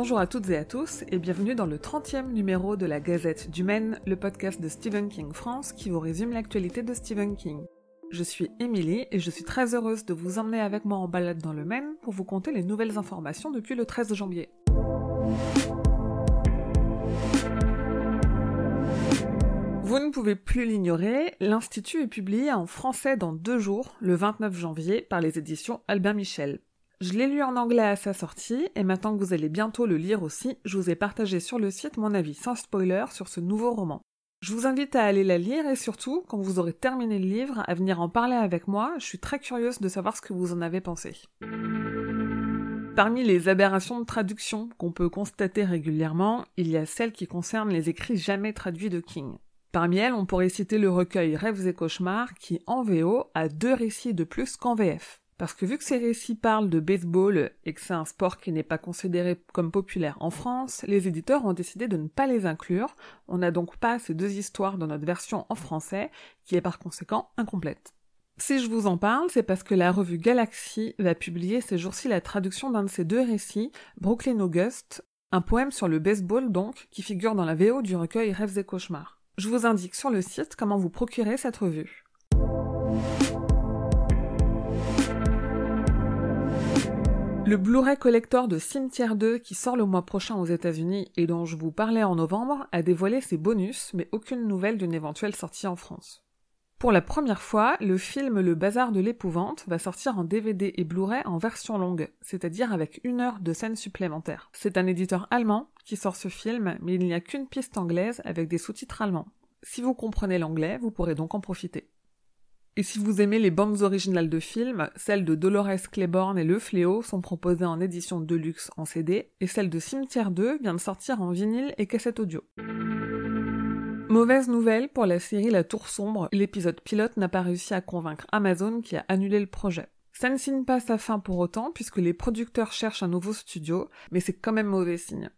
Bonjour à toutes et à tous et bienvenue dans le 30e numéro de la Gazette du Maine, le podcast de Stephen King France qui vous résume l'actualité de Stephen King. Je suis Émilie et je suis très heureuse de vous emmener avec moi en balade dans le Maine pour vous conter les nouvelles informations depuis le 13 janvier. Vous ne pouvez plus l'ignorer, l'Institut est publié en français dans deux jours, le 29 janvier, par les éditions Albin Michel. Je l'ai lu en anglais à sa sortie, et maintenant que vous allez bientôt le lire aussi, je vous ai partagé sur le site mon avis sans spoiler sur ce nouveau roman. Je vous invite à aller la lire et surtout, quand vous aurez terminé le livre, à venir en parler avec moi, je suis très curieuse de savoir ce que vous en avez pensé. Parmi les aberrations de traduction qu'on peut constater régulièrement, il y a celles qui concernent les écrits jamais traduits de King. Parmi elles, on pourrait citer le recueil Rêves et cauchemars qui, en VO, a deux récits de plus qu'en VF. Parce que vu que ces récits parlent de baseball et que c'est un sport qui n'est pas considéré comme populaire en France, les éditeurs ont décidé de ne pas les inclure. On n'a donc pas ces deux histoires dans notre version en français, qui est par conséquent incomplète. Si je vous en parle, c'est parce que la revue Galaxy va publier ces jours-ci la traduction d'un de ces deux récits, Brooklyn August, un poème sur le baseball donc, qui figure dans la VO du recueil Rêves et cauchemars. Je vous indique sur le site comment vous procurer cette revue. Le Blu-ray collector de Cimetière 2 qui sort le mois prochain aux États-Unis et dont je vous parlais en novembre a dévoilé ses bonus mais aucune nouvelle d'une éventuelle sortie en France. Pour la première fois, le film Le Bazar de l'épouvante va sortir en DVD et Blu-ray en version longue, c'est-à-dire avec une heure de scènes supplémentaires. C'est un éditeur allemand qui sort ce film, mais il n'y a qu'une piste anglaise avec des sous-titres allemands. Si vous comprenez l'anglais, vous pourrez donc en profiter. Et si vous aimez les bandes originales de films, celles de Dolores Claiborne et Le Fléau sont proposées en édition deluxe en CD, et celle de Cimetière 2 vient de sortir en vinyle et cassette audio. Mauvaise nouvelle pour la série La Tour Sombre, l'épisode pilote n'a pas réussi à convaincre Amazon qui a annulé le projet. Ça ne signe pas sa fin pour autant puisque les producteurs cherchent un nouveau studio, mais c'est quand même mauvais signe.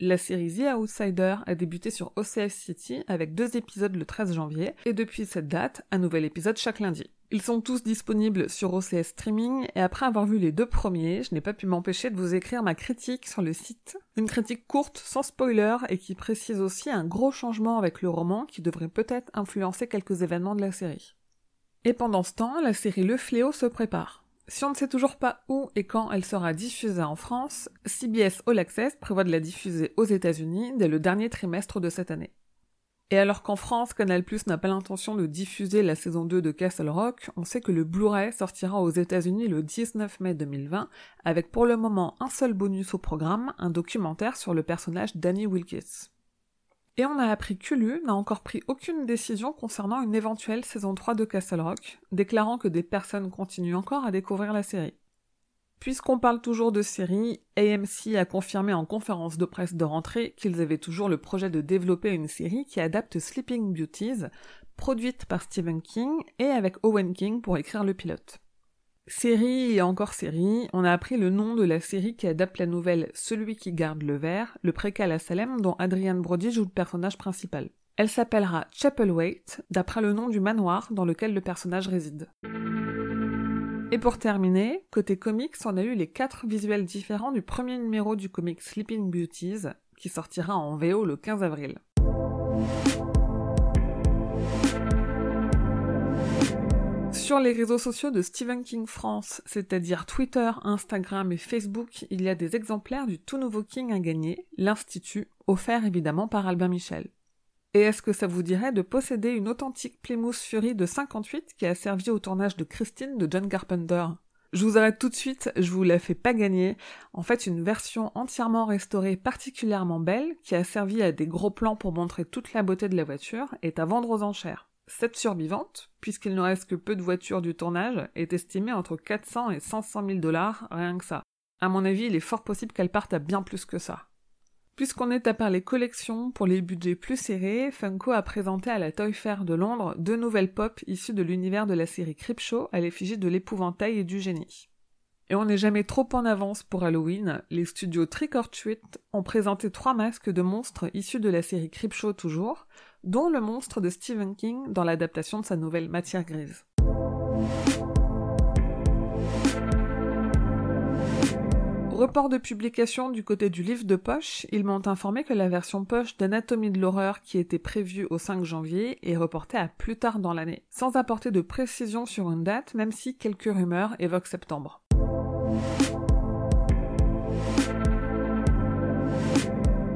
La série The Outsider a débuté sur OCS City avec deux épisodes le 13 janvier, et depuis cette date, un nouvel épisode chaque lundi. Ils sont tous disponibles sur OCS Streaming et après avoir vu les deux premiers, je n'ai pas pu m'empêcher de vous écrire ma critique sur le site. Une critique courte, sans spoiler et qui précise aussi un gros changement avec le roman qui devrait peut-être influencer quelques événements de la série. Et pendant ce temps, la série Le Fléau se prépare. Si on ne sait toujours pas où et quand elle sera diffusée en France, CBS All Access prévoit de la diffuser aux États-Unis dès le dernier trimestre de cette année. Et alors qu'en France, Canal n'a pas l'intention de diffuser la saison 2 de Castle Rock, on sait que le Blu-ray sortira aux États-Unis le 19 mai 2020, avec pour le moment un seul bonus au programme, un documentaire sur le personnage Danny Wilkes. Et on a appris qu'Ulu n'a encore pris aucune décision concernant une éventuelle saison 3 de Castle Rock, déclarant que des personnes continuent encore à découvrir la série. Puisqu'on parle toujours de série, AMC a confirmé en conférence de presse de rentrée qu'ils avaient toujours le projet de développer une série qui adapte Sleeping Beauties, produite par Stephen King et avec Owen King pour écrire le pilote. Série et encore série, on a appris le nom de la série qui adapte la nouvelle Celui qui garde le verre, le préquel à Salem dont Adrian Brody joue le personnage principal. Elle s'appellera Chapelwaite, d'après le nom du manoir dans lequel le personnage réside. Et pour terminer, côté comics, on a eu les quatre visuels différents du premier numéro du comic Sleeping Beauties, qui sortira en VO le 15 avril. Sur les réseaux sociaux de Stephen King France, c'est-à-dire Twitter, Instagram et Facebook, il y a des exemplaires du tout nouveau King à gagner, l'Institut, offert évidemment par Albin Michel. Et est-ce que ça vous dirait de posséder une authentique Plymouth Fury de 58 qui a servi au tournage de Christine de John Carpenter? Je vous arrête tout de suite, je vous la fais pas gagner. En fait, une version entièrement restaurée particulièrement belle, qui a servi à des gros plans pour montrer toute la beauté de la voiture, est à vendre aux enchères. Cette survivante, puisqu'il ne reste que peu de voitures du tournage, est estimée entre 400 et 500 000 dollars, rien que ça. À mon avis, il est fort possible qu'elle parte à bien plus que ça. Puisqu'on est à part les collections, pour les budgets plus serrés, Funko a présenté à la Toy Fair de Londres deux nouvelles pop issues de l'univers de la série Creepshow à l'effigie de l'épouvantail et du génie. Et on n'est jamais trop en avance pour Halloween, les studios Trick ont présenté trois masques de monstres issus de la série Creepshow toujours, dont le monstre de Stephen King dans l'adaptation de sa nouvelle Matière grise. Report de publication du côté du livre de poche, ils m'ont informé que la version poche d'Anatomie de l'horreur qui était prévue au 5 janvier est reportée à plus tard dans l'année, sans apporter de précision sur une date, même si quelques rumeurs évoquent septembre.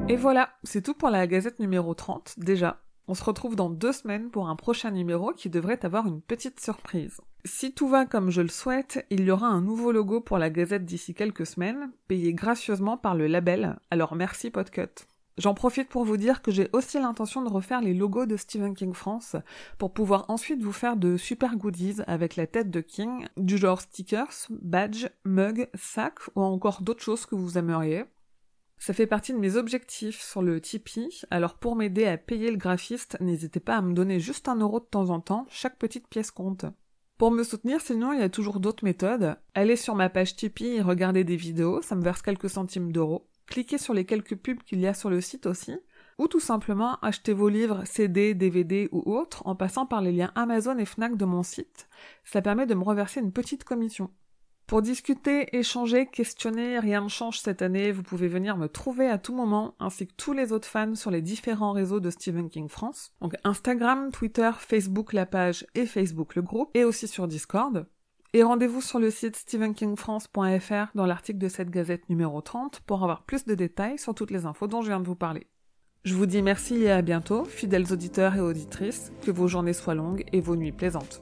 Et voilà, c'est tout pour la gazette numéro 30, déjà. On se retrouve dans deux semaines pour un prochain numéro qui devrait avoir une petite surprise. Si tout va comme je le souhaite, il y aura un nouveau logo pour la Gazette d'ici quelques semaines, payé gracieusement par le label, alors merci Podcut. J'en profite pour vous dire que j'ai aussi l'intention de refaire les logos de Stephen King France pour pouvoir ensuite vous faire de super goodies avec la tête de King, du genre stickers, badge, mug, sac ou encore d'autres choses que vous aimeriez. Ça fait partie de mes objectifs sur le Tipeee, alors pour m'aider à payer le graphiste, n'hésitez pas à me donner juste un euro de temps en temps, chaque petite pièce compte. Pour me soutenir, sinon, il y a toujours d'autres méthodes. Allez sur ma page Tipeee et regardez des vidéos, ça me verse quelques centimes d'euros. Cliquez sur les quelques pubs qu'il y a sur le site aussi. Ou tout simplement achetez vos livres CD, DVD ou autres en passant par les liens Amazon et Fnac de mon site. Ça permet de me reverser une petite commission. Pour discuter, échanger, questionner, rien ne change cette année, vous pouvez venir me trouver à tout moment, ainsi que tous les autres fans sur les différents réseaux de Stephen King France. Donc Instagram, Twitter, Facebook la page et Facebook le groupe, et aussi sur Discord. Et rendez-vous sur le site stephenkingfrance.fr dans l'article de cette gazette numéro 30 pour avoir plus de détails sur toutes les infos dont je viens de vous parler. Je vous dis merci et à bientôt, fidèles auditeurs et auditrices, que vos journées soient longues et vos nuits plaisantes.